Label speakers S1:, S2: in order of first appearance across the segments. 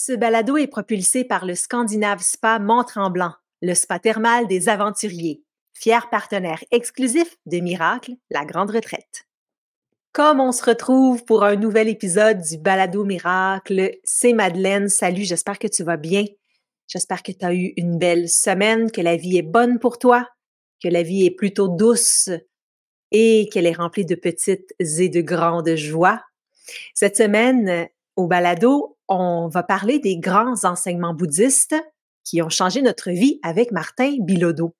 S1: Ce balado est propulsé par le Scandinave Spa Mont-Tremblant, le spa thermal des aventuriers, fier partenaire exclusif de Miracle, la grande retraite. Comme on se retrouve pour un nouvel épisode du Balado Miracle, c'est Madeleine. Salut, j'espère que tu vas bien. J'espère que tu as eu une belle semaine, que la vie est bonne pour toi, que la vie est plutôt douce et qu'elle est remplie de petites et de grandes joies. Cette semaine, au Balado, on va parler des grands enseignements bouddhistes qui ont changé notre vie avec Martin Bilodeau.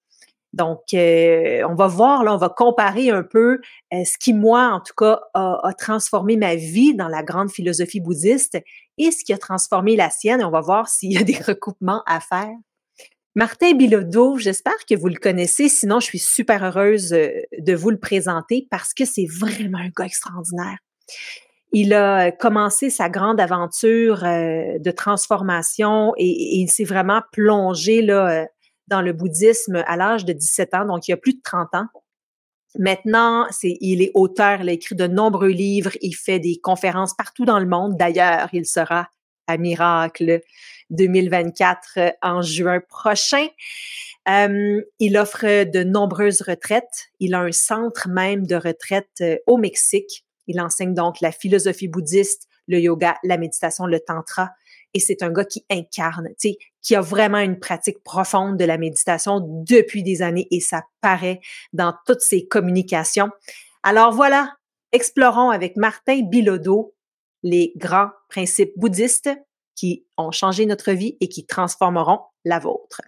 S1: Donc, euh, on va voir, là, on va comparer un peu euh, ce qui, moi, en tout cas, a, transformé ma vie dans la grande philosophie bouddhiste et ce qui a transformé la sienne. On va voir s'il y a des recoupements à faire. Martin Bilodeau, j'espère que vous le connaissez. Sinon, je suis super heureuse euh, de vous le présenter parce que c'est vraiment un gars extraordinaire. Il a commencé sa grande aventure euh, de transformation et, il s'est vraiment plongé là, euh, dans le bouddhisme à l'âge de 17 ans, donc il y a plus de 30 ans. Maintenant, il est auteur, il a écrit de nombreux livres, il fait des conférences partout dans le monde. D'ailleurs, il sera à Miracle 2024 en juin prochain. Euh, il offre de nombreuses retraites. Il a un centre même de retraite au Mexique. Il enseigne donc la philosophie bouddhiste, le yoga, la méditation, le tantra. Et c'est un gars qui incarne, qui a vraiment une pratique profonde de la méditation depuis des années et ça paraît dans toutes ses communications. Alors voilà, explorons avec Martin Bilodeau les grands principes bouddhistes qui ont changé notre vie et qui transformeront la vôtre.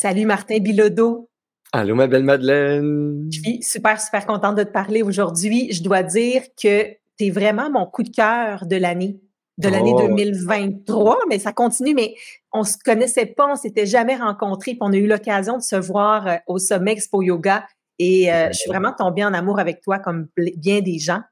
S1: Salut Martin Bilodeau.
S2: Allô ma belle Madeleine.
S1: Je suis super, super contente de te parler aujourd'hui. Je dois dire que tu es vraiment mon coup de cœur de l'année, de l'année 2023, mais ça continue, mais on se connaissait pas, on s'était jamais rencontrés, puis on a eu l'occasion de se voir euh, au sommet Expo Yoga et euh, je suis vraiment tombée en amour avec toi comme bien des gens.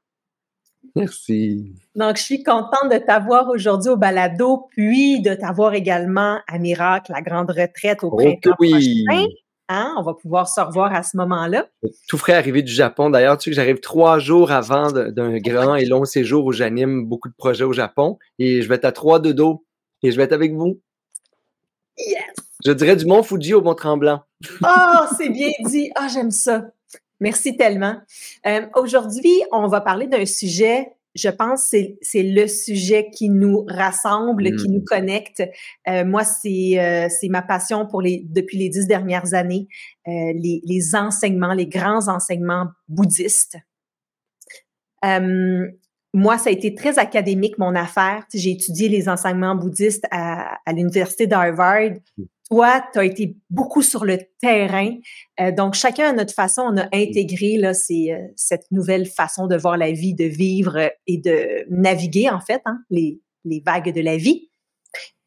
S2: Merci.
S1: Donc, je suis contente de t'avoir aujourd'hui au balado, puis de t'avoir également à Miracle, la grande retraite au printemps oui. prochain. Hein? On va pouvoir se revoir à ce moment-là.
S2: Tout frais arrivé du Japon. D'ailleurs, tu sais que j'arrive trois jours avant d'un grand et long séjour où j'anime beaucoup de projets au Japon et je vais être à trois de dos et je vais être avec vous.
S1: Yes!
S2: Je dirais du Mont Fuji au Mont Tremblant.
S1: oh, c'est bien dit. Ah, j'aime ça. Merci tellement. Euh, aujourd'hui, on va parler d'un sujet, je pense, c'est, c'est le sujet qui nous rassemble, qui nous mmh. connecte. Euh, moi, c'est, euh, c'est ma passion pour les, depuis les dix dernières années, les, les, enseignements, les grands enseignements bouddhistes. Moi, ça a été très académique, mon affaire. J'ai étudié les enseignements bouddhistes à, à l'Université d'Harvard. Mmh toi, tu as été beaucoup sur le terrain. Euh, donc, chacun à notre façon, on a intégré là, euh, cette nouvelle façon de voir la vie, de vivre et de naviguer, en fait, hein, les, les, vagues de la vie.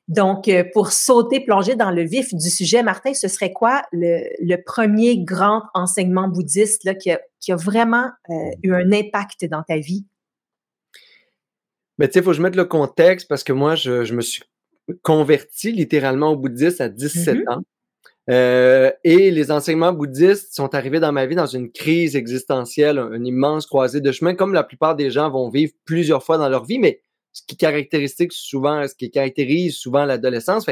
S1: Donc, euh, pour sauter, plonger dans le vif du sujet, Martin, ce serait quoi le, le premier grand enseignement bouddhiste là, qui, a, qui a vraiment eu un impact dans ta vie?
S2: Mais tu sais, il faut que je mette le contexte parce que moi, je, je me suis converti littéralement au bouddhisme à 17 mm-hmm. ans. Euh, et les enseignements bouddhistes sont arrivés dans ma vie dans une crise existentielle, une immense croisée de chemin, comme la plupart des gens vont vivre plusieurs fois dans leur vie, mais ce qui caractérise souvent, ce qui caractérise souvent l'adolescence.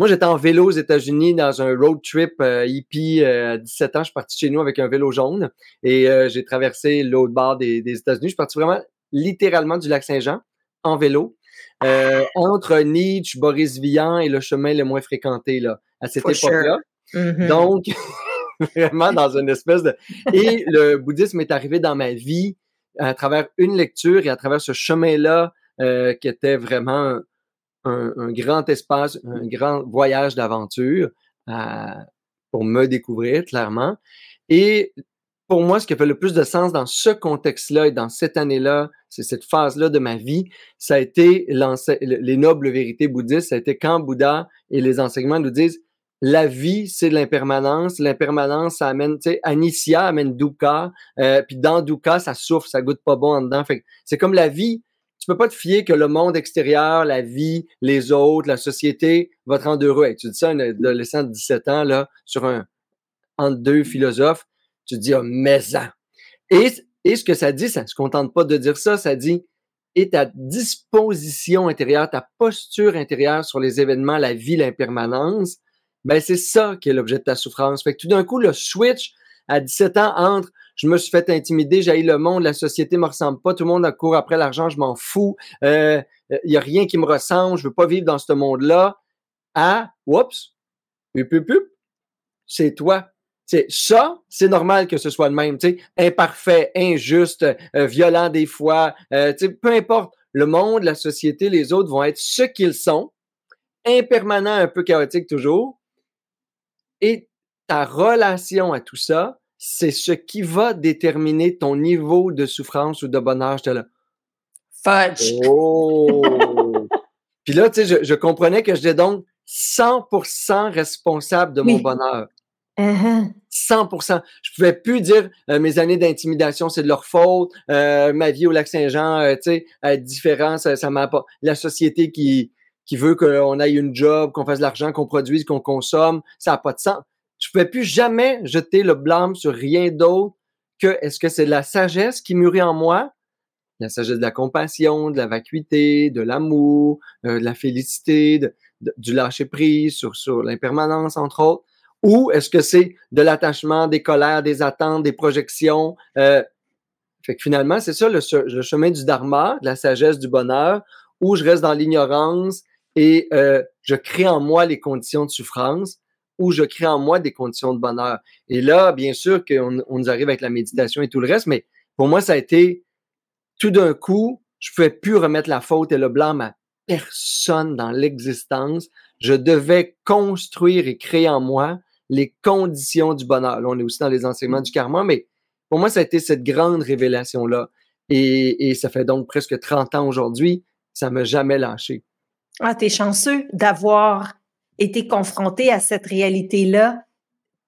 S2: moi, j'étais en vélo aux États-Unis dans un road trip euh, hippie euh, à 17 ans. Je suis parti chez nous avec un vélo jaune et j'ai traversé l'autre bord des, des États-Unis. Je suis parti vraiment littéralement du lac Saint-Jean en vélo. Euh, entre Nietzsche, Boris Vian et le chemin le moins fréquenté là, à cette époque-là. Mm-hmm. Donc, vraiment dans une espèce de... Et le bouddhisme est arrivé dans ma vie à travers une lecture et à travers ce chemin-là euh, qui était vraiment un, un, grand espace, un grand voyage d'aventure euh, pour me découvrir clairement. Et pour moi, ce qui a fait le plus de sens dans ce contexte-là et dans cette année-là, c'est cette phase-là de ma vie, ça a été les nobles vérités bouddhistes, ça a été quand Bouddha et les enseignements nous disent la vie, c'est l'impermanence. L'impermanence, ça amène, tu sais, Anisya amène Dukkha. Euh, puis dans Dukkha, ça souffre, ça goûte pas bon en dedans. Fait c'est comme la vie, tu peux pas te fier que le monde extérieur, la vie, les autres, la société va te rendre heureux. tu dis ça à un adolescent de 17 ans, là, sur un, entre deux philosophes, tu dis, oh, mais ça. Et, et ce que ça dit, ça ne se contente pas de dire ça, ça dit, et ta disposition intérieure, ta posture intérieure sur les événements, la vie, l'impermanence, ben c'est ça qui est l'objet de ta souffrance. Fait que tout d'un coup, le switch à 17 ans entre je me suis fait intimider, j'ai le monde, la société me ressemble pas, tout le monde court après l'argent, je m'en fous, il euh, y a rien qui me ressemble, je veux pas vivre dans ce monde-là, à, oups, c'est toi. C'est ça, c'est normal que ce soit le même, tu sais, imparfait, injuste, euh, violent des fois, euh, peu importe. Le monde, la société, les autres vont être ce qu'ils sont, impermanent, un peu chaotique toujours. Et ta relation à tout ça, c'est ce qui va déterminer ton niveau de souffrance ou de bonheur. J'étais là.
S1: Fudge!
S2: Oh! Puis là, tu sais, je, comprenais que j'étais donc 100% responsable de mon bonheur. 100%. Uh-huh. Je pouvais plus dire euh, mes années d'intimidation, c'est de leur faute. Euh, ma vie au Lac-Saint-Jean, euh, tu sais, différent, ça, ça m'a pas. La société qui qui veut qu'on aille une job, qu'on fasse de l'argent, qu'on produise, qu'on consomme, ça n'a pas de sens. Je pouvais plus jamais jeter le blâme sur rien d'autre que est-ce que c'est de la sagesse qui mûrit en moi, la sagesse de la compassion, de la vacuité, de l'amour, de la félicité, de, du lâcher prise sur sur l'impermanence entre autres ou est-ce que c'est de l'attachement, des colères, des attentes, des projections? Euh, fait que finalement, c'est ça le, chemin du dharma, de la sagesse, du bonheur, où je reste dans l'ignorance et euh, je crée en moi les conditions de souffrance, ou je crée en moi des conditions de bonheur. Et là, bien sûr qu'on on nous arrive avec la méditation et tout le reste, mais pour moi, ça a été tout d'un coup, je pouvais plus remettre la faute et le blâme à personne dans l'existence. Je devais construire et créer en moi les conditions du bonheur. Là, on est aussi dans les enseignements du karma, mais pour moi, ça a été cette grande révélation-là. Et, ça fait donc presque 30 ans aujourd'hui, ça m'a jamais lâché.
S1: Ah, t'es chanceux d'avoir été confronté à cette réalité-là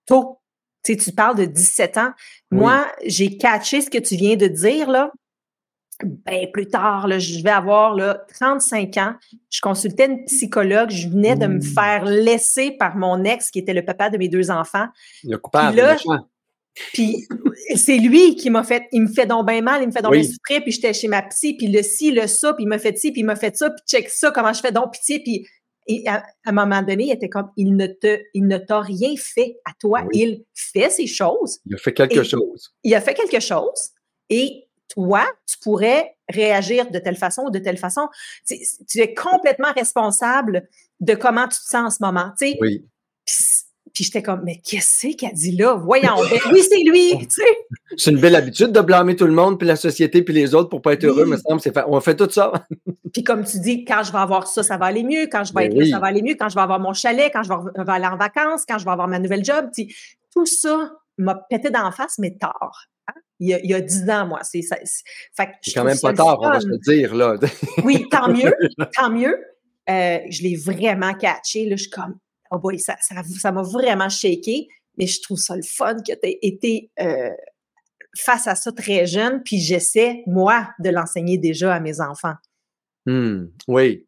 S1: tôt. Tu sais, tu parles de 17 ans. Moi, j'ai catché ce que tu viens de dire, là ben, plus tard, là, je vais avoir là, 35 ans. Je consultais une psychologue. Je venais de me mmh. faire laisser par mon ex, qui était le papa de mes deux enfants.
S2: Le coupable.
S1: Puis, c'est lui qui m'a fait, il me fait donc bien mal, il me fait donc bien souffrir, puis j'étais chez ma psy, puis le ci, le ça, puis il m'a fait ci, puis il m'a fait ça, puis check ça, comment je fais donc pitié, puis à, un moment donné, il était comme, il ne te, il ne t'a rien fait à toi, il fait ces choses.
S2: Il a fait quelque chose.
S1: Il a fait quelque chose, et toi, tu pourrais réagir de telle façon ou de telle façon. Tu, es complètement responsable de comment tu te sens en ce moment. Tu sais.
S2: Oui.
S1: Puis, j'étais comme, mais qu'est-ce qu'elle dit là? Voyons. Ben oui, c'est lui. Tu sais.
S2: C'est une belle habitude de blâmer tout le monde, puis la société, puis les autres pour pas être heureux, me semble. Fait, on fait tout ça.
S1: puis comme tu dis, quand je vais avoir ça, ça va aller mieux. Quand je vais être là, ça va aller mieux. Quand je vais avoir mon chalet, quand je vais aller en vacances, quand je vais avoir ma nouvelle job. Tout ça m'a pété d'en face, mais tard il y a, dix ans, moi. C'est
S2: quand même pas tard, on va se le dire, là.
S1: oui, tant mieux, tant mieux. Euh, je l'ai vraiment catché. Là, je suis comme, oh boy, ça m'a ça, m'a vraiment shaké, mais je trouve ça le fun que tu aies été euh, face à ça très jeune, puis j'essaie, moi, de l'enseigner déjà à mes enfants.
S2: Mmh, oui.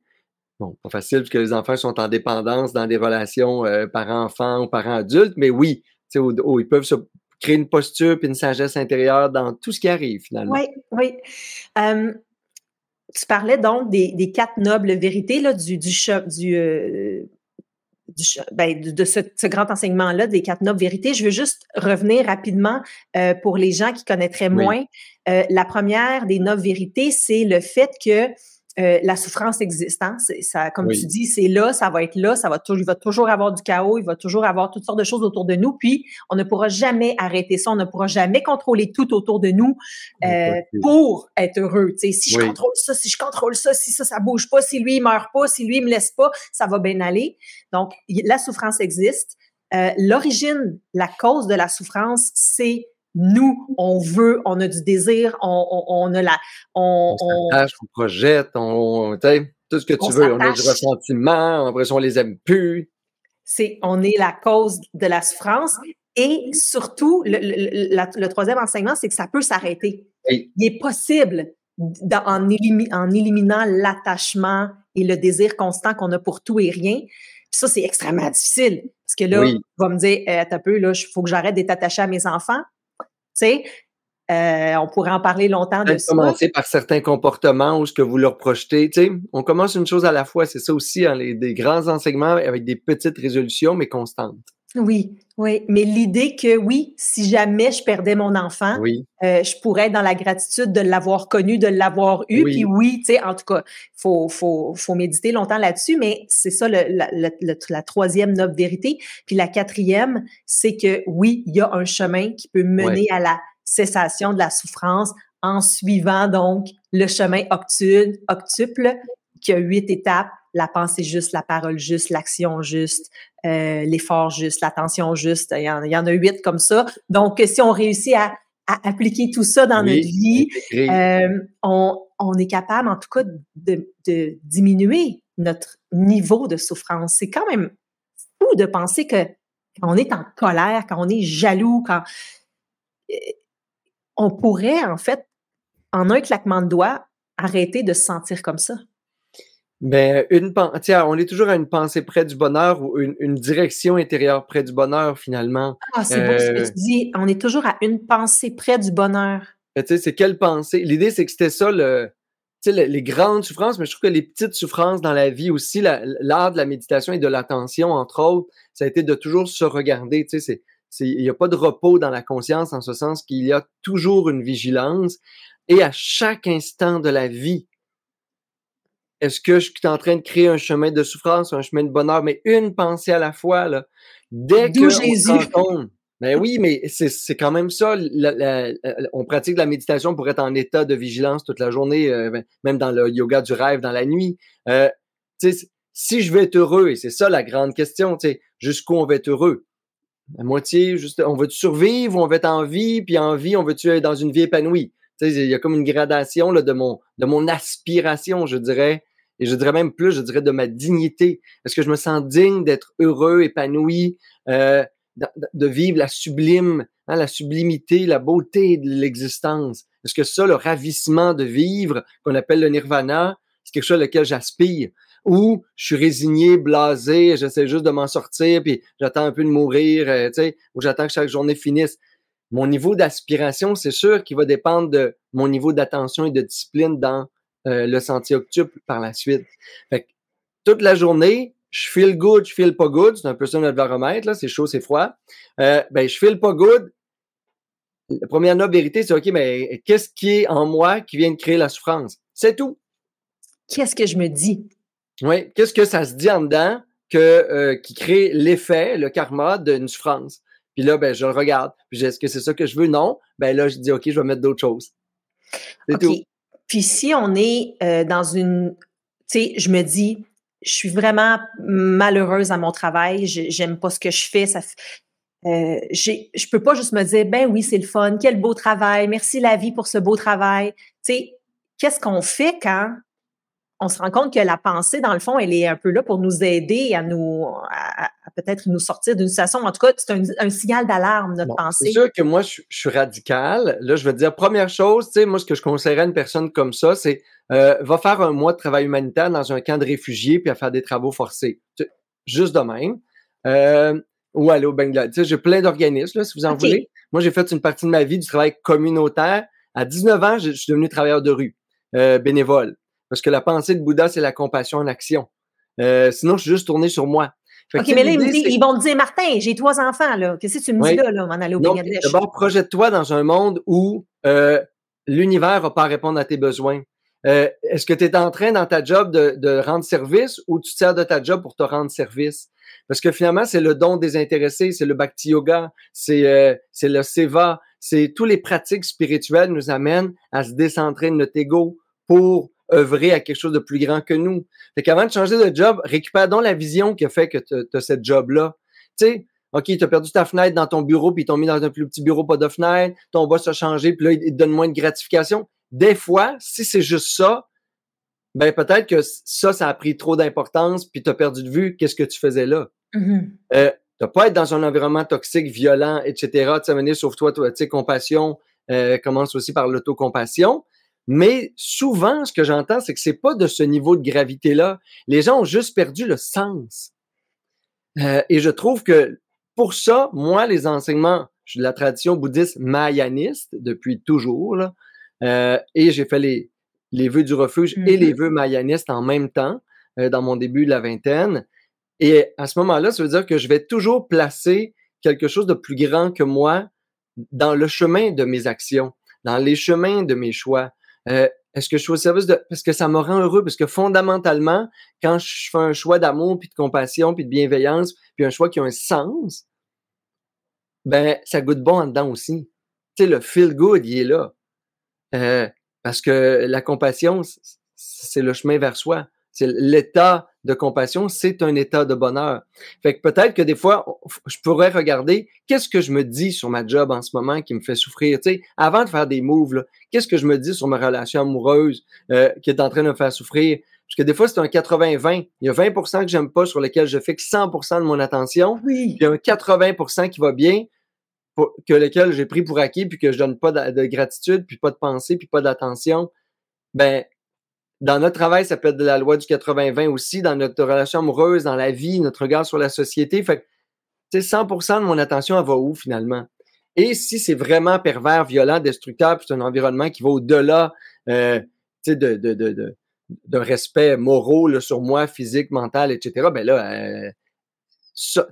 S2: Bon, pas facile parce que les enfants sont en dépendance dans des relations euh, parents-enfants ou parents-adultes, mais oui, ils peuvent se créer une posture puis une sagesse intérieure dans tout ce qui arrive finalement.
S1: Oui, oui. tu parlais donc des, quatre nobles vérités là, du, du, du, euh, ben, de, ce, grand enseignement-là, des quatre nobles vérités. Je veux juste revenir rapidement euh, pour les gens qui connaîtraient moins. Euh, la première des nobles vérités, c'est le fait que euh, la souffrance existe. Hein? Ça, comme tu dis, c'est là, ça va être là, ça va toujours, il va toujours avoir du chaos, il va toujours avoir toutes sortes de choses autour de nous. Puis, on ne pourra jamais arrêter ça, on ne pourra jamais contrôler tout autour de nous euh, pour être heureux. si je contrôle ça, si je contrôle ça, si ça, ça bouge pas, si lui il meurt pas, si lui il me laisse pas, ça va bien aller. Donc, la souffrance existe. Euh, l'origine, la cause de la souffrance, c'est nous, on veut, on a du désir, on, a la. On,
S2: on, on projette, on, tout ce que tu veux. On a du ressentiment, on a l'impression qu'on les aime plus.
S1: C'est, on est la cause de la souffrance. Et surtout, le, troisième enseignement, c'est que ça peut s'arrêter. Il est possible en, éliminant l'attachement et le désir constant qu'on a pour tout et rien. Puis ça, c'est extrêmement difficile. Parce que là, tu vas me dire, euh, t'as peu, là, il faut que j'arrête d'être attaché à mes enfants. Sais, euh, on pourrait en parler longtemps de ça.
S2: Commencer par certains comportements ou ce que vous leur projetez. Tu sais, on commence une chose à la fois. C'est ça aussi, hein, les, des grands enseignements avec des petites résolutions, mais constantes.
S1: Oui, oui. Mais l'idée que oui, si jamais je perdais mon enfant, euh, je pourrais être dans la gratitude de l'avoir connu, de l'avoir eu. Puis oui, tu sais, en tout cas, il faut, faut, faut méditer longtemps là-dessus, mais c'est ça le, la, troisième noble vérité. Puis la quatrième, c'est que oui, il y a un chemin qui peut mener à la cessation de la souffrance en suivant donc le chemin octuple, qui a huit étapes, la pensée juste, la parole juste, l'action juste, euh, l'effort juste, l'attention juste. Il y, en, a huit comme ça. Donc, si on réussit à, appliquer tout ça dans notre vie, euh, on, est capable, en tout cas, de, de diminuer notre niveau de souffrance. C'est quand même fou de penser que quand on est en colère, quand on est jaloux, quand euh, on pourrait, en fait, en un claquement de doigts, arrêter de se sentir comme ça?
S2: Ben, une tiens, on est toujours à une pensée près du bonheur ou une, direction intérieure près du bonheur, finalement.
S1: Ah, c'est beau ce que euh tu dis. On est toujours à une pensée près du bonheur.
S2: Ben, tu sais, c'est quelle pensée? L'idée, c'est que c'était ça, le, tu sais, les grandes souffrances, mais je trouve que les petites souffrances dans la vie aussi, l'art de la méditation et de l'attention, entre autres, ça a été de toujours se regarder. Tu sais, il n'y a pas de repos dans la conscience en ce sens qu'il y a toujours une vigilance et à chaque instant de la vie, est-ce que je suis en train de créer un chemin de souffrance, un chemin de bonheur, mais une pensée à la fois, là. Dès que Jésus. ben oui, mais c'est quand même ça. on pratique la méditation pour être en état de vigilance toute la journée, euh, ben, même dans le yoga du rêve, dans la nuit. Euh, si je veux être heureux, et c'est ça la grande question, jusqu'où on va être heureux? À moitié, juste, on veut survivre ou on veut être en vie, puis en vie, on veut être dans une vie épanouie? Il y a comme une gradation là, de, mon, de mon aspiration, je dirais, et je dirais même plus, je dirais de ma dignité. Est-ce que je me sens digne d'être heureux, épanoui, euh, de, vivre la sublime, hein, la sublimité, la beauté de l'existence? Est-ce que ça, le ravissement de vivre, qu'on appelle le nirvana, c'est quelque chose à lequel j'aspire? ou je suis résigné, blasé, j'essaie juste de m'en sortir, puis j'attends un peu de mourir, euh, tu sais, ou j'attends que chaque journée finisse. Mon niveau d'aspiration, c'est sûr qu'il va dépendre de mon niveau d'attention et de discipline dans euh, le sentier octuple par la suite. Fait que, toute la journée, je feel good, je feel pas good, c'est un peu ça notre baromètre, là, c'est chaud, c'est froid. Euh, ben, je feel pas good. La première noble vérité, c'est OK, mais qu'est-ce qui est en moi qui vient de créer la souffrance? C'est tout.
S1: Qu'est-ce que je me dis?
S2: Oui, qu'est-ce que ça se dit en dedans que, euh, qui crée l'effet, le karma d'une souffrance? Puis là, ben, je le regarde. Puis est-ce que c'est ça que je veux? Non. Ben là, je dis, OK, je vais mettre d'autres choses.
S1: C'est tout. Puis si on est euh, dans une, tu sais, je me dis, je suis vraiment malheureuse à mon travail, j'aime pas ce que je fais, ça, euh, je peux pas juste me dire, ben oui, c'est le fun, quel beau travail, merci la vie pour ce beau travail. Tu sais, qu'est-ce qu'on fait quand on se rend compte que la pensée, dans le fond, elle est un peu là pour nous aider à nous, à, peut-être nous sortir d'une situation. En tout cas, c'est un, signal d'alarme, notre pensée.
S2: C'est sûr que moi, je, suis radical. Là, je veux dire, première chose, tu sais, moi, ce que je conseillerais à une personne comme ça, c'est euh, va faire un mois de travail humanitaire dans un camp de réfugiés puis à faire des travaux forcés. Juste de même. Euh, ou aller au Bangladesh. Tu sais, j'ai plein d'organismes, si vous en voulez. Moi, j'ai fait une partie de ma vie du travail communautaire. À 19 ans, je, suis devenu travailleur de rue, euh, bénévole. Parce que la pensée de Bouddha, c'est la compassion en action. Euh, sinon, je suis juste tourné sur moi.
S1: OK, mais là, ils, vont me dire, Martin, j'ai trois enfants, là. Qu'est-ce que tu me dis là, là, m'en aller au Bangladesh?
S2: D'abord, projette-toi dans un monde où euh, l'univers va pas répondre à tes besoins. Euh, est-ce que tu es en train dans ta job de, de, rendre service ou tu te sers de ta job pour te rendre service? Parce que finalement, c'est le don désintéressé, c'est le bhakti yoga, c'est euh, c'est le seva, c'est tous les pratiques spirituelles nous amènent à se décentrer de notre ego pour œuvrer à quelque chose de plus grand que nous. Fait qu'avant de changer de job, récupère donc la vision qui a fait que tu as cette job-là. Tu sais, OK, tu as perdu ta fenêtre dans ton bureau, puis ils t'ont mis dans un plus petit bureau, pas de fenêtre, ton boss a changé, puis là, il te donne moins de gratification. Des fois, si c'est juste ça, ben peut-être que ça, ça a pris trop d'importance, puis tu as perdu de vue qu'est-ce que tu faisais là. Mm-hmm. euh, tu pas être dans un environnement toxique, violent, etc. Tu sais, sauve-toi, toi, tu sais, compassion euh, commence aussi par l'autocompassion. Mais souvent, ce que j'entends, c'est que c'est pas de ce niveau de gravité-là. Les gens ont juste perdu le sens. Euh, et je trouve que pour ça, moi, les enseignements, je suis de la tradition bouddhiste mayaniste depuis toujours, là, euh, et j'ai fait les, les vœux du refuge et les mm-hmm. vœux mayanistes en même temps euh, dans mon début de la vingtaine. Et à ce moment-là, ça veut dire que je vais toujours placer quelque chose de plus grand que moi dans le chemin de mes actions, dans les chemins de mes choix. Euh, est-ce que je suis au service de... Parce que ça me rend heureux, parce que fondamentalement, quand je fais un choix d'amour, puis de compassion, puis de bienveillance, puis un choix qui a un sens, ben, ça goûte bon en dedans aussi. Tu sais, le feel good, il est là. Euh, parce que la compassion, c'est le chemin vers soi. C'est l'état de compassion, c'est un état de bonheur. Fait que peut-être que des fois, je pourrais regarder qu'est-ce que je me dis sur ma job en ce moment qui me fait souffrir. Tu sais, avant de faire des moves, qu'est-ce que je me dis sur ma relation amoureuse euh, qui est en train de me faire souffrir? Parce que des fois, c'est un 80-20. Il y a 20% que j'aime pas sur lesquels je fixe 100% de mon attention.
S1: Oui.
S2: Il y a un 80% qui va bien, que lequel j'ai pris pour acquis, puis que je donne pas de, gratitude, puis pas de pensée, puis pas d'attention. Ben, dans notre travail, ça peut être de la loi du 80-20 aussi, dans notre relation amoureuse, dans la vie, notre regard sur la société. Fait que, 100% de mon attention, elle va où finalement? Et si c'est vraiment pervers, violent, destructeur, puis c'est un environnement qui va au-delà euh, de, de, de, de, respect moraux sur moi, physique, mental, etc., ben là, euh,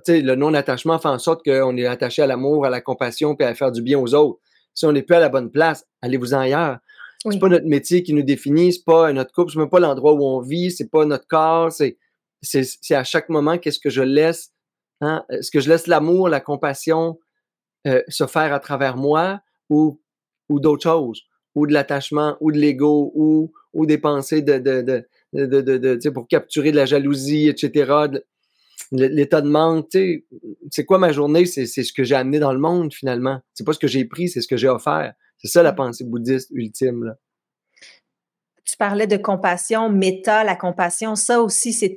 S2: le non-attachement fait en sorte qu'on est attaché à l'amour, à la compassion, puis à faire du bien aux autres. Si on n'est plus à la bonne place, allez-vous en ailleurs? C'est pas notre métier qui nous définit, c'est pas notre couple, c'est même pas l'endroit où on vit, c'est pas notre corps, c'est, c'est, à chaque moment qu'est-ce que je laisse, hein? est-ce que je laisse l'amour, la compassion euh, se faire à travers moi ou, ou d'autres choses, ou de l'attachement, ou de l'ego, ou, ou des pensées de, de, de, de, de, de pour capturer de la jalousie, etc. L'état de manque, c'est quoi ma journée? C'est ce que j'ai amené dans le monde finalement. C'est pas ce que j'ai pris, c'est ce que j'ai offert. C'est ça la pensée bouddhiste ultime. Là.
S1: Tu parlais de compassion, méta, la compassion, ça aussi, c'est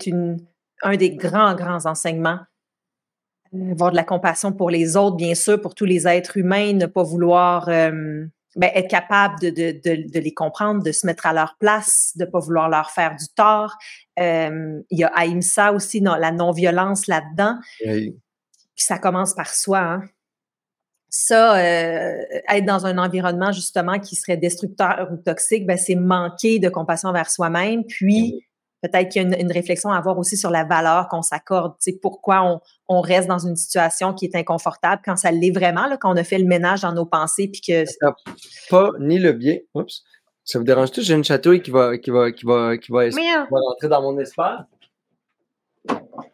S1: un des grands, grands enseignements. Avoir de la compassion pour les autres, bien sûr, pour tous les êtres humains, ne pas vouloir euh, ben, être capable de, de, de, de, les comprendre, de se mettre à leur place, de pas vouloir leur faire du tort. Euh, il y a Aïmsa aussi, non, la non-violence là-dedans. Puis ça commence par soi. Hein ça, euh, être dans un environnement justement qui serait destructeur ou toxique, ben, c'est manquer de compassion vers soi-même. Puis, peut-être qu'il y a une, réflexion à avoir aussi sur la valeur qu'on s'accorde. Tu sais, pourquoi on, on, reste dans une situation qui est inconfortable quand ça l'est vraiment, là, quand on a fait le ménage dans nos pensées. Puis que.
S2: Pas ni le bien. Oups. Ça vous dérange-tu? J'ai une chatouille qui va, qui va, qui va, qui va, qui va rentrer dans mon espace.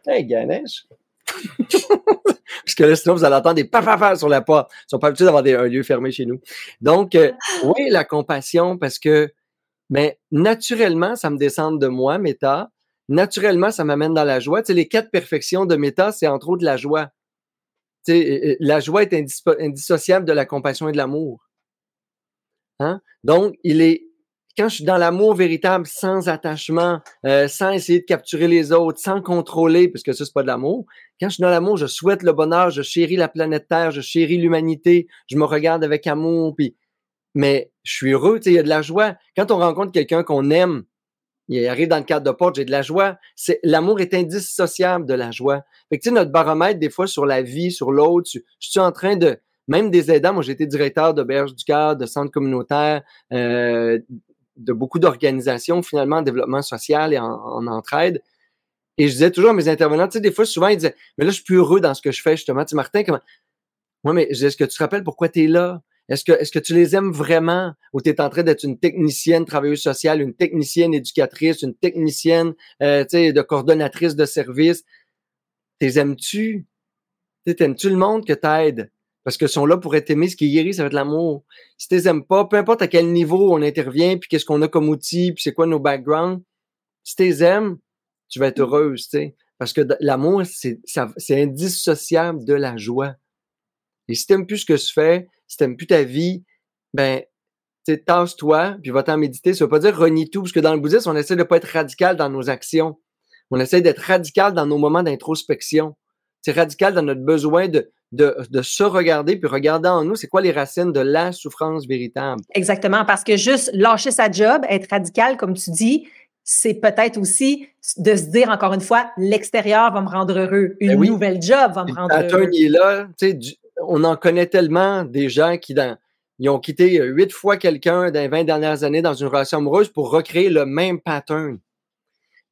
S2: Hey, Ganesh! Parce que là, sinon, vous allez entendre des paf sur la porte. Ils sont pas habitués d'avoir un lieu fermé chez nous. Donc, euh, oui, la compassion, parce que, mais ben, naturellement, ça me descend de moi, méta. Naturellement, ça m'amène dans la joie. Tu sais, les quatre perfections de méta, c'est entre autres la joie. Tu sais, la joie est indissociable de la compassion et de l'amour. Hein? Donc, il est quand je suis dans l'amour véritable, sans attachement, euh, sans essayer de capturer les autres, sans contrôler, parce que ça, c'est pas de l'amour. Quand je suis dans l'amour, je souhaite le bonheur, je chéris la planète Terre, je chéris l'humanité, je me regarde avec amour, puis mais je suis heureux, il y a de la joie. Quand on rencontre quelqu'un qu'on aime, il arrive dans le cadre de porte, j'ai de la joie. C'est l'amour est indissociable de la joie. Fait que tu sais, notre baromètre des fois sur la vie, sur l'autre, je, suis en train de même des aidants, moi j'ai été directeur de du Cœur, de centre communautaire, euh, de beaucoup d'organisations, finalement, en développement social et en, entraide. Et je disais toujours à mes intervenants, tu sais, des fois, souvent, ils disaient, mais là, je suis plus heureux dans ce que je fais, justement. Tu sais, Martin, comment. Moi, mais est-ce que tu te rappelles pourquoi tu es là? Est-ce que, est-ce que tu les aimes vraiment? Ou tu es en train d'être une technicienne travailleuse sociale, une technicienne éducatrice, une technicienne euh, de coordonnatrice de service? T'es aimes-tu? T'aimes-tu le monde que t'aides? Parce qu'ils sont là pour être aimés. Ce qui guérit, ça va être l'amour. Si tu les aimes pas, peu importe à quel niveau on intervient, puis qu'est-ce qu'on a comme outil, puis c'est quoi nos backgrounds, si tu les aimes, tu vas être heureuse, tu sais. Parce que l'amour, c'est, c'est indissociable de la joie. Et si t'aimes plus ce que tu fais, si t'aimes plus ta vie, ben, tu tasse-toi, puis va-t'en méditer. Ça veut pas dire renie tout, parce que dans le bouddhisme, on essaie de pas être radical dans nos actions. On essaie d'être radical dans nos moments d'introspection c'est radical dans notre besoin de, de, de se regarder puis regarder en nous, c'est quoi les racines de la souffrance véritable?
S1: Exactement, parce que juste lâcher sa job, être radical, comme tu dis, c'est peut-être aussi de se dire encore une fois, l'extérieur va me rendre heureux, une ben nouvelle job va me rendre heureux.
S2: est là, on en connaît tellement des gens qui dans, ils ont quitté huit fois quelqu'un dans les 20 dernières années dans une relation amoureuse pour recréer le même pattern.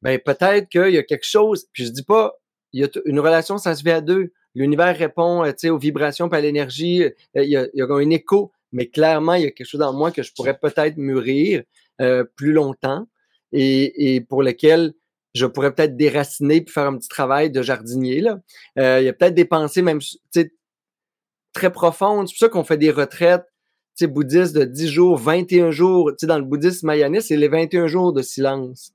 S2: Ben peut-être qu'il y a quelque chose, puis je dis pas, il y a une relation, ça se fait à deux. L'univers répond aux vibrations, pas à l'énergie, il y, a, il y a un écho, mais clairement, il y a quelque chose dans moi que je pourrais peut-être mûrir euh, plus longtemps et, pour lequel je pourrais peut-être déraciner puis faire un petit travail de jardinier. Là. Euh, il y a peut-être des pensées même très profondes. C'est pour ça qu'on fait des retraites bouddhistes de 10 jours, 21 jours. dans le bouddhisme mayaniste, c'est les 21 jours de silence.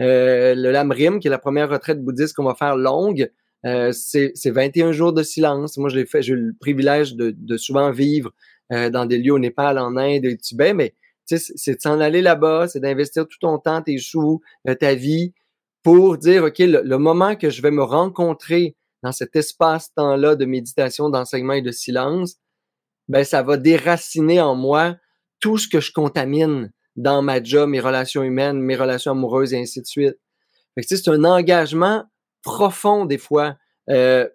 S2: Euh, le Lamrim, qui est la première retraite bouddhiste qu'on va faire longue, euh, c'est 21 jours de silence. Moi, je l'ai fait, j'ai eu le privilège de, de souvent vivre euh, dans des lieux au Népal, en Inde et au Tibet, mais c'est de s'en aller là-bas, c'est d'investir tout ton temps, tes sous, euh, ta vie, pour dire, OK, le, moment que je vais me rencontrer dans cet espace-temps-là de méditation, d'enseignement et de silence, ben, ça va déraciner en moi tout ce que je contamine dans ma job, mes relations humaines, mes relations amoureuses et ainsi de suite. c'est un engagement profond des fois. Euh,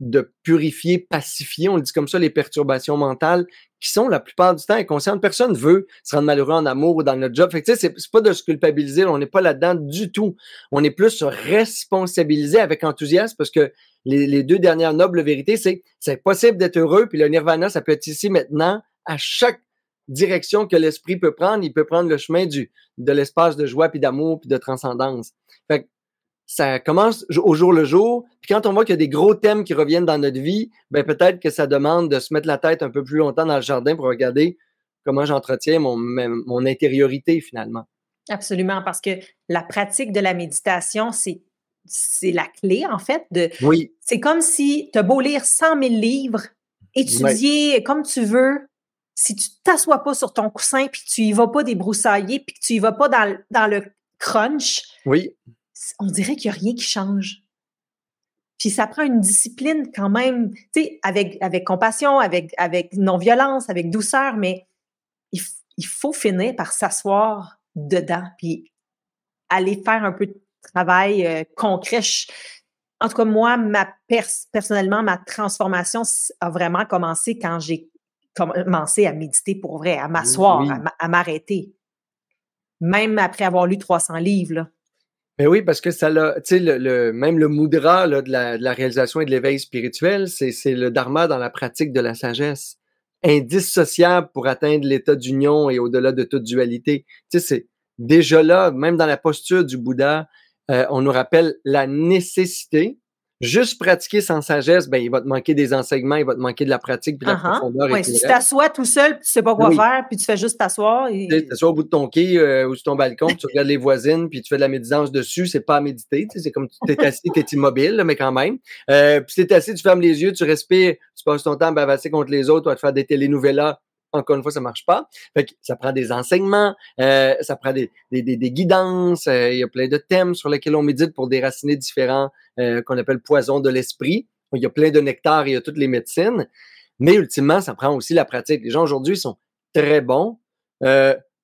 S2: de purifier, pacifier, on le dit comme ça, les perturbations mentales qui sont la plupart du temps inconscientes. Personne veut se rendre malheureux en amour ou dans notre job. Fait que, c'est, c'est pas de se culpabiliser, on n'est pas là-dedans du tout. On est plus responsabilisé avec enthousiasme parce que les, les deux dernières nobles vérités, c'est c'est possible d'être heureux, puis le nirvana, ça peut être ici maintenant, à chaque direction que l'esprit peut prendre, il peut prendre le chemin du de l'espace de joie puis d'amour puis de transcendance. Fait que ça commence au jour le jour. Puis quand on voit qu'il y a des gros thèmes qui reviennent dans notre vie, ben peut-être que ça demande de se mettre la tête un peu plus longtemps dans le jardin pour regarder comment j'entretiens mon, mon intériorité finalement.
S1: Absolument, parce que la pratique de la méditation, c'est c'est la clé, en fait. De,
S2: oui.
S1: C'est comme si tu as beau lire 100 000 livres, étudier comme tu veux, si tu t'assois pas sur ton coussin, puis tu y vas pas débroussailler, puis que tu y vas pas dans, dans le crunch,
S2: oui
S1: on dirait qu'il n'y a rien qui change. Puis ça prend une discipline quand même, tu sais, avec, avec compassion, avec, avec non-violence, avec douceur, mais il, faut finir par s'asseoir dedans, puis aller faire un peu de travail euh, concret. en tout cas, moi, ma personnellement, ma transformation a vraiment commencé quand j'ai commencé à méditer pour vrai, à m'asseoir, à m'arrêter. Même après avoir lu 300 livres. Là.
S2: Mais oui, parce que ça l'a, tu sais, le, même le moudra là, de, la, de la réalisation et de l'éveil spirituel, c'est le dharma dans la pratique de la sagesse, indissociable pour atteindre l'état d'union et au-delà de toute dualité. Tu sais, c'est déjà là, même dans la posture du Bouddha, euh, on nous rappelle la nécessité juste pratiquer sans sagesse, ben, il va te manquer des enseignements, il va te manquer de la pratique puis de la uh-huh. profondeur.
S1: Ouais, si tu t'assois tout seul, tu sais pas quoi faire, puis tu fais juste t'asseoir. Et...
S2: Tu t'assois au bout de ton quai euh, ou sur ton balcon, tu regardes les voisines, puis tu fais de la méditance dessus, c'est pas à méditer, c'est comme tu es assis, tu es immobile, mais quand même. Euh, puis si tu es assis, tu fermes les yeux, tu respires, tu passes ton temps à bavasser contre les autres, tu vas te faire des télénovelas encore une fois, ça marche pas. Fait que ça prend des enseignements, euh, ça prend des, des, des, guidances, euh, il y a plein de thèmes sur lesquels on médite pour déraciner différents euh, qu'on appelle poisons de l'esprit. Il y a plein de nectar, il y a toutes les médecines. Mais ultimement, ça prend aussi la pratique. Les gens aujourd'hui sont très bons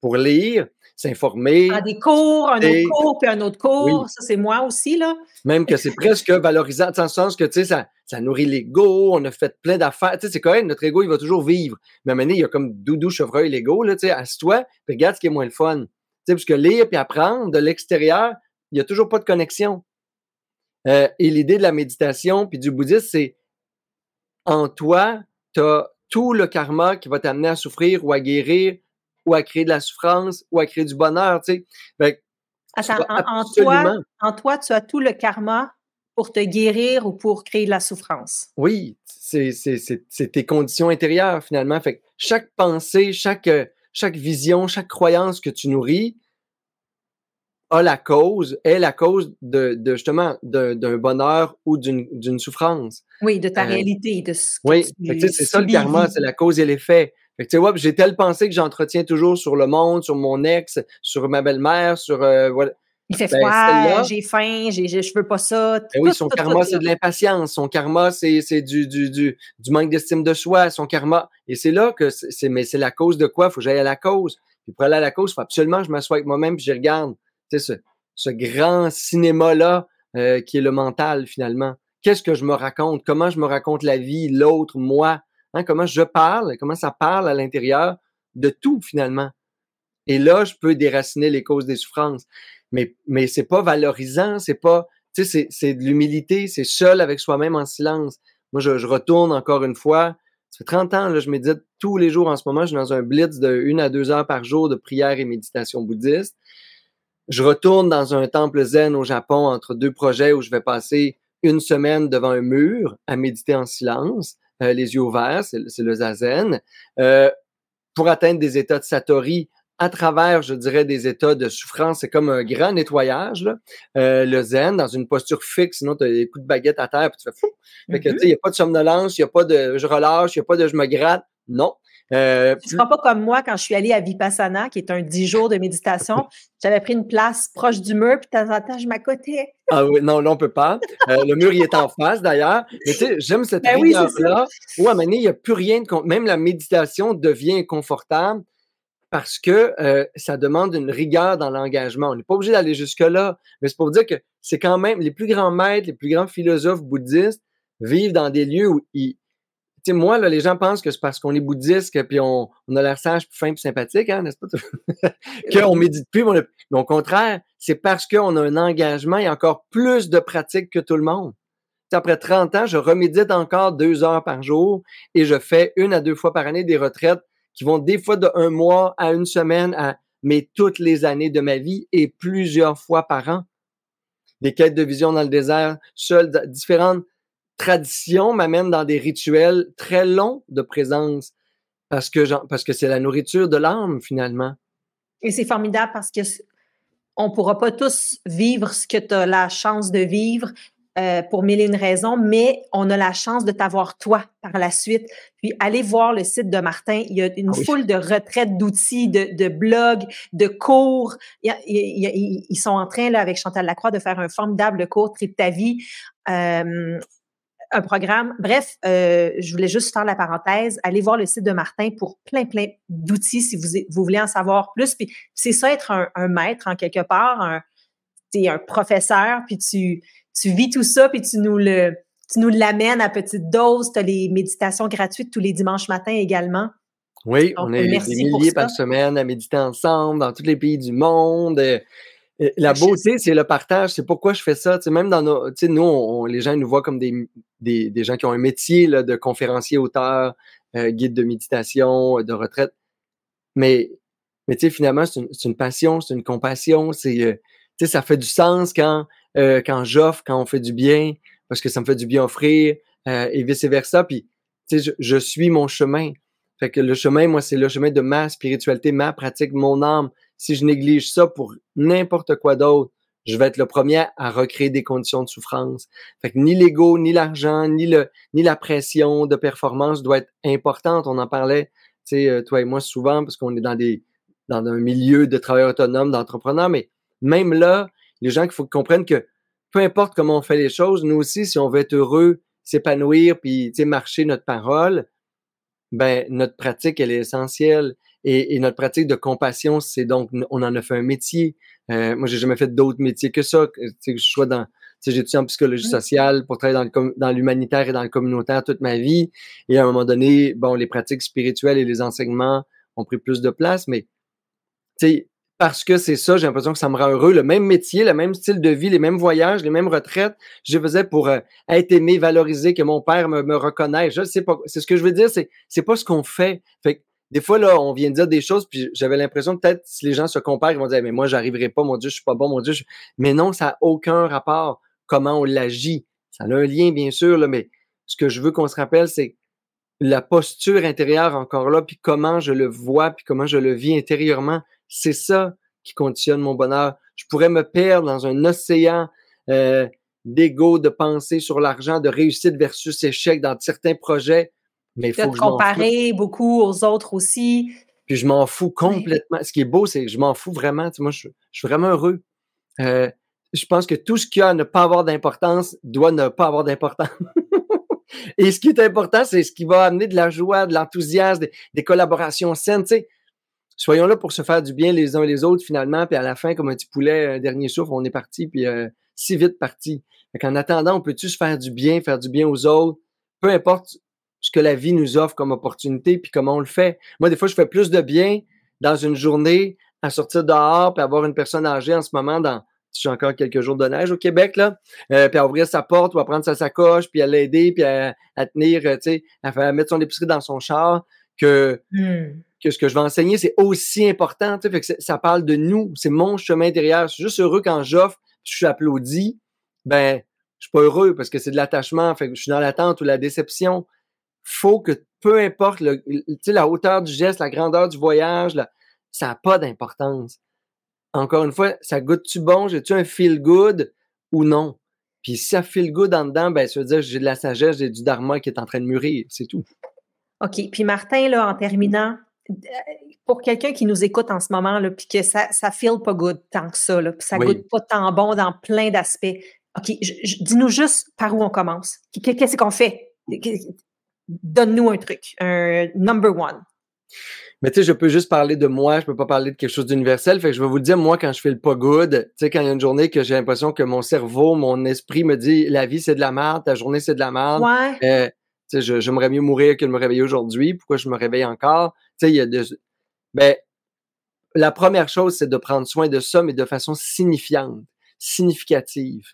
S2: pour lire, s'informer.
S1: Ah, des cours, un autre cours, puis un autre cours. Ça, c'est moi aussi, là.
S2: Même que c'est presque valorisant, dans le sens que, tu sais, ça, ça nourrit l'ego, on a fait plein d'affaires. Tu sais, c'est correct, notre ego, il va toujours vivre. Mais à un moment donné, il y a comme doudou, chevreuil, l'ego, là, tu sais, assieds-toi, puis regarde ce qui est moins le fun. Tu sais, parce que lire puis apprendre de l'extérieur, il n'y a toujours pas de connexion. Euh, et l'idée de la méditation puis du bouddhisme, c'est en toi, tu as tout le karma qui va t'amener à souffrir ou à guérir ou à créer de la souffrance ou à créer du bonheur, tu sais.
S1: Attends, en, toi, en toi, tu as tout le karma pour te guérir ou pour créer de la souffrance.
S2: Oui, c'est tes conditions intérieures finalement. Fait chaque pensée, chaque, chaque vision, chaque croyance que tu nourris a la cause, est la cause de, de justement d'un bonheur ou d'une souffrance.
S1: Oui, de ta euh, réalité, de ce
S2: Oui, c'est ça le karma, c'est la cause et l'effet. Fait que, tu sais, j'ai telle pensée que j'entretiens toujours sur le monde, sur mon ex, sur ma belle-mère, sur, euh, voilà.
S1: Il fait ben, froid, j'ai faim, j'ai, je veux pas ça.
S2: Ben oui, son karma, c'est de l'impatience. Son karma, c'est, c'est du, du, du, du, manque d'estime de soi. Son karma. Et c'est là que c'est, mais c'est la cause de quoi? Faut que j'aille à la cause. Puis pour aller à la cause, faut absolument que je m'assoie avec moi-même puis je regarde. Tu sais, ce, ce grand cinéma-là euh, qui est le mental, finalement. Qu'est-ce que je me raconte? Comment je me raconte la vie, l'autre, moi? Hein, comment je parle? Comment ça parle à l'intérieur de tout, finalement? Et là, je peux déraciner les causes des souffrances mais, mais c'est pas valorisant, c'est pas, tu c'est de l'humilité, c'est seul avec soi-même en silence. Moi, je, je, retourne encore une fois. Ça fait 30 ans, là, je médite tous les jours en ce moment. Je suis dans un blitz de une à deux heures par jour de prière et méditation bouddhiste. Je retourne dans un temple zen au Japon entre deux projets où je vais passer une semaine devant un mur à méditer en silence, euh, les yeux ouverts, c'est le zazen, euh, pour atteindre des états de satori à travers, je dirais, des états de souffrance. C'est comme un grand nettoyage, là. Euh, le zen, dans une posture fixe, sinon tu as des coups de baguette à terre, puis tu fais fou. Fait que, mm-hmm. tu sais, il n'y a pas de somnolence, il n'y a pas de je relâche, il n'y a pas de je me gratte. Non.
S1: Euh, tu ne seras pas comme moi quand je suis allée à Vipassana, qui est un dix jours de méditation. J'avais pris une place proche du mur, puis de temps en temps, je m'accotais.
S2: ah oui, non, là, on peut pas. Euh, le mur, il est en face, d'ailleurs. Mais tu sais, j'aime cette ben là où à un moment donné, il n'y a plus rien de... Même la méditation devient inconfortable parce que euh, ça demande une rigueur dans l'engagement. On n'est pas obligé d'aller jusque-là, mais c'est pour dire que c'est quand même les plus grands maîtres, les plus grands philosophes bouddhistes vivent dans des lieux où ils. Sais, moi, là, les gens pensent que c'est parce qu'on est bouddhiste puis on, on a l'air sage, puis fin, puis sympathique, hein, n'est-ce pas? qu'on médite plus, mais, au contraire, c'est parce qu'on a un engagement et encore plus de pratique que tout le monde. après 30 ans, je remédite encore deux heures par jour et je fais une à deux fois par année des retraites qui vont des fois de un mois à une semaine, à, mais toutes les années de ma vie et plusieurs fois par an. Des quêtes de vision dans le désert, seules, différentes traditions m'amènent dans des rituels très longs de présence parce que, parce que c'est la nourriture de l'âme finalement.
S1: Et c'est formidable parce que on pourra pas tous vivre ce que tu as la chance de vivre, euh, pour mille et une raisons, mais on a la chance de t'avoir toi par la suite. Puis allez voir le site de Martin. Il y a une ah foule de retraites d'outils, de, de, blogs, de cours. ils sont en train, là, avec Chantal Lacroix, de faire un formidable cours Trip ta vie. Euh, un programme. Bref, euh, je voulais juste faire la parenthèse. Allez voir le site de Martin pour plein, plein d'outils si vous, vous voulez en savoir plus. Puis c'est ça, être un, un, maître en quelque part, un, un professeur, puis tu, tu vis tout ça, puis tu nous le, tu nous l'amènes à petite dose. Tu as les méditations gratuites tous les dimanches matins également.
S2: Oui, on est des milliers par semaine à méditer ensemble dans tous les pays du monde. La beauté, c'est le partage. C'est pourquoi je fais ça. même dans nos, nous, les gens nous voient comme des, des, des, gens qui ont un métier là, de conférencier, auteur, euh, guide de méditation, de retraite. Mais, mais finalement, c'est une, une, passion, c'est une compassion. C'est, euh, ça fait du sens quand euh, quand j'offre, quand on fait du bien, parce que ça me fait du bien offrir, euh, et vice-versa. Puis, tu sais, je, je, suis mon chemin. Fait que le chemin, moi, c'est le chemin de ma spiritualité, ma pratique, mon âme. Si je néglige ça pour n'importe quoi d'autre, je vais être le premier à recréer des conditions de souffrance. Fait que ni l'ego, ni l'argent, ni le, ni la pression de performance doit être importante. On en parlait, tu sais, euh, toi et moi souvent, parce qu'on est dans des, dans un milieu de travail autonome, d'entrepreneur, mais même là, les gens qu'il faut comprennent que peu importe comment on fait les choses, nous aussi, si on veut être heureux, s'épanouir, puis marcher notre parole, ben notre pratique, elle est essentielle. Et, notre pratique de compassion, c'est donc, on en a fait un métier. Euh, moi, j'ai jamais fait d'autres métiers que ça. Que, je sois dans, en psychologie sociale pour travailler dans, l'humanitaire et dans le communautaire toute ma vie. Et à un moment donné, bon, les pratiques spirituelles et les enseignements ont pris plus de place, mais parce que c'est ça, j'ai l'impression que ça me rend heureux. Le même métier, le même style de vie, les mêmes voyages, les mêmes retraites, je faisais pour euh, être aimé, valorisé, que mon père me, me reconnaisse. Je sais pas. C'est ce que je veux dire, c'est c'est pas ce qu'on fait. Fait des fois là, on vient de dire des choses, puis j'avais l'impression peut-être si les gens se comparent, ils vont dire mais moi j'arriverai pas, mon Dieu, je suis pas bon, mon Dieu. Mais non, ça n'a aucun rapport. Comment on l'agit, ça a un lien bien sûr, là, mais ce que je veux qu'on se rappelle, c'est la posture intérieure encore là, puis comment je le vois, puis comment je le vis intérieurement. C'est ça qui conditionne mon bonheur. Je pourrais me perdre dans un océan euh, d'ego, de pensée sur l'argent, de réussite versus échec dans certains projets.
S1: Mais faut je comparer beaucoup aux autres aussi.
S2: Puis je m'en fous complètement. Ce qui est beau, c'est que je m'en fous vraiment. moi, je, suis vraiment heureux. Euh, je pense que tout ce qui a à ne pas avoir d'importance doit ne pas avoir d'importance. Et ce qui est important, c'est ce qui va amener de la joie, de l'enthousiasme, des, collaborations saines. soyons là pour se faire du bien les uns les autres finalement, puis à la fin, comme un petit poulet, un dernier souffle, on est parti, puis euh, si vite parti. En attendant, on peut-tu se faire du bien, faire du bien aux autres, peu importe ce que la vie nous offre comme opportunité, puis comment on le fait. Moi, des fois, je fais plus de bien dans une journée à sortir dehors, puis avoir une personne âgée en ce moment dans j'ai encore quelques jours de neige au Québec, là, euh, puis à ouvrir sa porte ou à prendre sa sacoche, puis à l'aider, puis à, tenir, euh, tu sais, à, mettre son épicerie dans son char, que, hmm. que ce que je vais enseigner, c'est aussi important, tu sais, fait que ça parle de nous, c'est mon chemin derrière. Je suis juste heureux quand j'offre, je suis applaudi, ben, je suis pas heureux parce que c'est de l'attachement, fait que je suis dans l'attente ou la déception. Faut que peu importe le, la hauteur du geste, la grandeur du voyage, ça n'a pas d'importance encore une fois, ça goûte-tu bon? J'ai-tu un feel good ou non? Puis si ça feel good en dedans, ben, ça veut dire que j'ai de la sagesse, j'ai du dharma qui est en train de mûrir. C'est tout.
S1: OK. Puis Martin, là, en terminant, euh, pour quelqu'un qui nous écoute en ce moment, là, puis que ça ne feel pas good tant que ça, là, puis ça goûte pas tant bon dans plein d'aspects. OK, dis-nous juste par où on commence. Qu'est-ce qu'on fait? Donne-nous un truc, un number one.
S2: Mais tu sais, je peux juste parler de moi, je peux pas parler de quelque chose d'universel. Fait que je vais vous le dire, moi, quand je fais le pas good, tu sais, quand il y a une journée que j'ai l'impression que mon cerveau, mon esprit me dit la vie, c'est de la merde, ta journée, c'est de la merde.
S1: Ouais.
S2: Euh, tu sais, j'aimerais mieux mourir que de me réveiller aujourd'hui. Pourquoi je me réveille encore? Tu sais, il y a de. Ben, la première chose, c'est de prendre soin de ça, mais de façon signifiante, significative.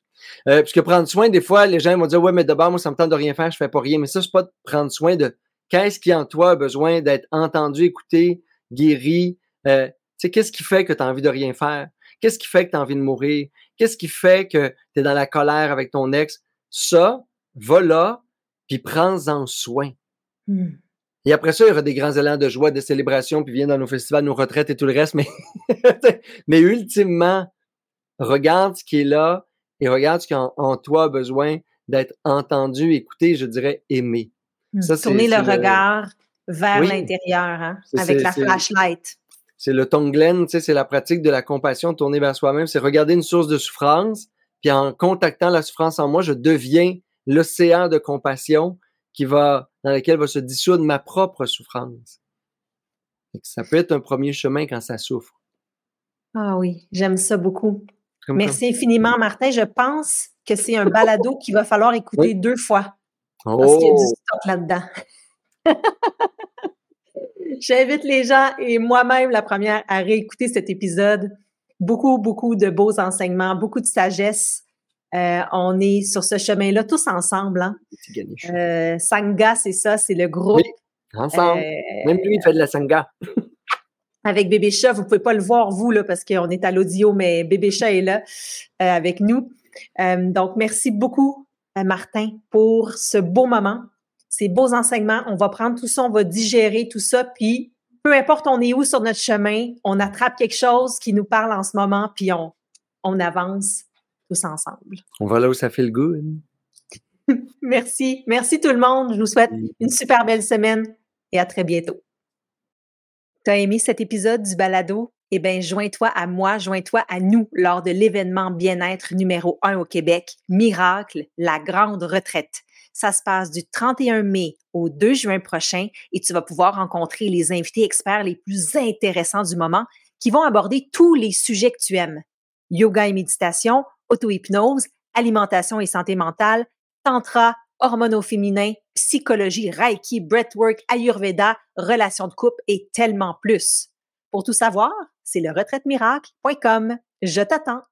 S2: Euh, puisque prendre soin, des fois, les gens vont dire Ouais, mais d'abord, moi, ça me tente de rien faire, je fais pas rien. Mais ça, c'est pas de prendre soin de Qu'est-ce qui en toi a besoin d'être entendu, écouté, guéri? Euh, qu'est-ce qui fait que tu as envie de rien faire? Qu'est-ce qui fait que tu as envie de mourir? Qu'est-ce qui fait que tu es dans la colère avec ton ex? Ça, va là, puis prends-en soin. Hmm. Et après ça, il y aura des grands élans de joie, de célébration, puis viens dans nos festivals, nos retraites et tout le reste. Mais, mais ultimement, regarde ce qui est là et regarde ce qui en toi a besoin d'être entendu, écouté, je dirais aimé.
S1: Ça, Tourner le, regard vers l'intérieur, hein, avec la flashlight.
S2: C'est le Tonglen, tu sais, c'est la pratique de la compassion tournée vers soi-même. C'est regarder une source de souffrance, puis en contactant la souffrance en moi, je deviens l'océan de compassion qui va, dans lequel va se dissoudre ma propre souffrance. Ça peut être un premier chemin quand ça souffre.
S1: Ah oui, j'aime ça beaucoup. Merci infiniment, Martin. Je pense que c'est un balado qu'il va falloir écouter deux fois. Parce qu'il y a du oh! stock là-dedans. J'invite les gens et moi-même, la première, à réécouter cet épisode. Beaucoup, beaucoup de beaux enseignements, beaucoup de sagesse. Euh, on est sur ce chemin-là tous ensemble. Hein? Euh, Sangha, c'est ça, c'est le groupe. Oui,
S2: ensemble. Euh, Même lui, il fait de la Sangha.
S1: Avec Bébé Chat, vous pouvez pas le voir, vous, là, parce qu'on est à l'audio, mais Bébé Chat est là avec nous. donc, merci beaucoup euh, Martin, pour ce beau moment, ces beaux enseignements. On va prendre tout ça, on va digérer tout ça, puis peu importe on est où sur notre chemin, on attrape quelque chose qui nous parle en ce moment, puis on, on avance tous ensemble.
S2: On va là où ça fait le goût.
S1: Merci. Merci tout le monde. Je vous souhaite une super belle semaine et à très bientôt. Tu as aimé cet épisode du balado? eh bien, joins-toi à moi, joins-toi à nous lors de l'événement bien-être numéro un au Québec, Miracle, la grande retraite. Ça se passe du 31 mai au 2 juin prochain et tu vas pouvoir rencontrer les invités experts les plus intéressants du moment qui vont aborder tous les sujets que tu aimes. Yoga et méditation, auto-hypnose, alimentation et santé mentale, tantra, hormones féminins, psychologie, reiki, breathwork, ayurveda, relations de couple et tellement plus. Pour tout savoir, c'est le retraite Je t'attends.